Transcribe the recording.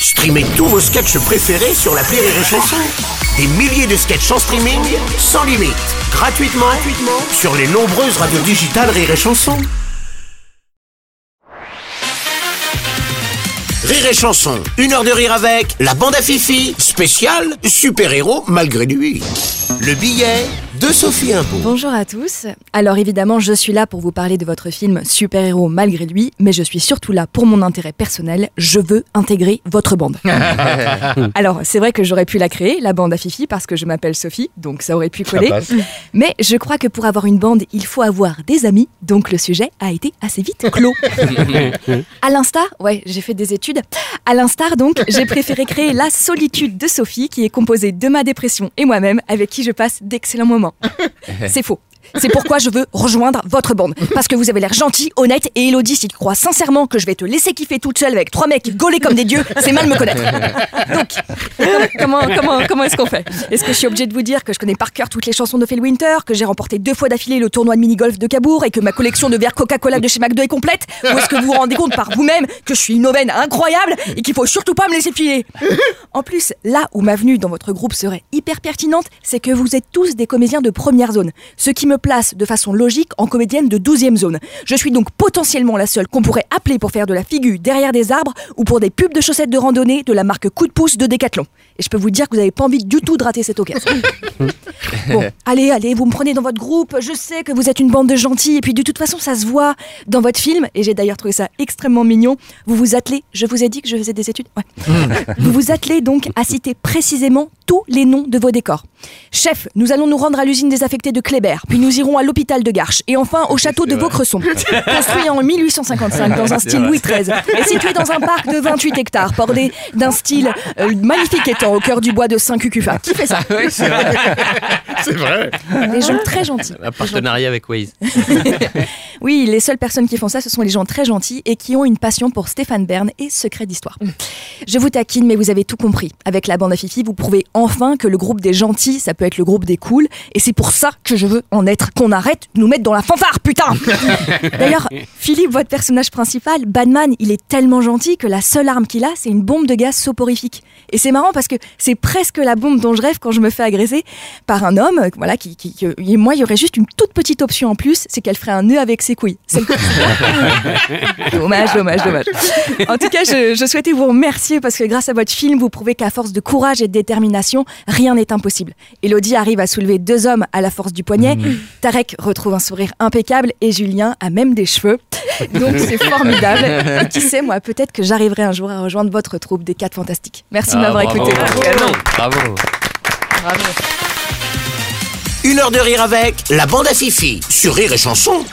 Streamez tous vos sketchs préférés sur la Rire et Chanson. Des milliers de sketchs en streaming, sans limite, gratuitement, gratuitement sur les nombreuses radios digitales Rire et Chanson. Rire et Chanson, une heure de rire avec la bande à Fifi, spécial super-héros malgré lui. Le billet de Sophie Imbeau. Bonjour à tous. Alors évidemment, je suis là pour vous parler de votre film Super-héros malgré lui, mais je suis surtout là pour mon intérêt personnel. Je veux intégrer votre bande. Alors c'est vrai que j'aurais pu la créer, la bande à Fifi, parce que je m'appelle Sophie, donc ça aurait pu coller. Mais je crois que pour avoir une bande, il faut avoir des amis, donc le sujet a été assez vite clos. à l'instar, ouais, j'ai fait des études. À l'instar donc, j'ai préféré créer la solitude de Sophie, qui est composée de ma dépression et moi-même, avec qui je passe d'excellents moments. C'est faux. C'est pourquoi je veux rejoindre votre bande. Parce que vous avez l'air gentil, honnête, et Elodie, si tu crois sincèrement que je vais te laisser kiffer toute seule avec trois mecs gaulés comme des dieux, c'est mal me connaître. Donc, comment, comment, comment est-ce qu'on fait? Est-ce que je suis obligée de vous dire que je connais par cœur toutes les chansons de Phil Winter, que j'ai remporté deux fois d'affilée le tournoi de mini-golf de Cabourg et que ma collection de verres Coca-Cola de chez McDo est complète? Ou est-ce que vous vous rendez compte par vous-même que je suis une aubaine incroyable et qu'il faut surtout pas me laisser filer? En plus, là où ma venue dans votre groupe serait hyper pertinente, c'est que vous êtes tous des comédiens de première zone. Ce qui me place de façon logique en comédienne de 12e zone. Je suis donc potentiellement la seule qu'on pourrait appeler pour faire de la figure derrière des arbres ou pour des pubs de chaussettes de randonnée de la marque Coup de pouce de Décathlon. Et je peux vous dire que vous n'avez pas envie du tout de rater cette occasion. bon, allez, allez, vous me prenez dans votre groupe. Je sais que vous êtes une bande de gentils et puis de toute façon, ça se voit dans votre film. Et j'ai d'ailleurs trouvé ça extrêmement mignon. Vous vous attelez, je vous ai dit que je faisais des études. Ouais. vous vous attelez donc à citer précisément tous les noms de vos décors. Chef, nous allons nous rendre à l'usine désaffectée de Kléber, puis nous irons à l'hôpital de Garches, et enfin au château de Vaucresson. Construit en 1855 dans un style Louis XIII, et situé dans un parc de 28 hectares, bordé d'un style euh, magnifique étant au cœur du bois de Saint-Cucufa. Qui fait ça? Oui, c'est vrai. Des gens très gentils. Un partenariat avec Waze. Oui, les seules personnes qui font ça, ce sont les gens très gentils et qui ont une passion pour Stéphane Bern et Secret d'Histoire. Je vous taquine, mais vous avez tout compris. Avec la bande à Fifi, vous prouvez enfin que le groupe des gentils, ça peut être le groupe des cools, et c'est pour ça que je veux en être. Qu'on arrête de nous mettre dans la fanfare, putain D'ailleurs, Philippe, votre personnage principal, Batman, il est tellement gentil que la seule arme qu'il a, c'est une bombe de gaz soporifique. Et c'est marrant parce que c'est presque la bombe dont je rêve quand je me fais agresser par un homme, euh, voilà, qui, qui- qui- et moi, il y aurait juste une toute petite option en plus, c'est qu'elle ferait un nœud avec ses couilles. C'est le- dommage, dommage, dommage. En tout cas, je, je souhaitais vous remercier parce que grâce à votre film, vous prouvez qu'à force de courage et de détermination, rien n'est impossible. Elodie arrive à soulever deux hommes à la force du poignet. Tarek retrouve un sourire impeccable et Julien a même des cheveux. Donc c'est formidable. Et qui sait, moi, peut-être que j'arriverai un jour à rejoindre votre troupe des 4 fantastiques. Merci de m'avoir écouté. Bravo. Une heure de rire avec la bande à Fifi sur Rire et Chanson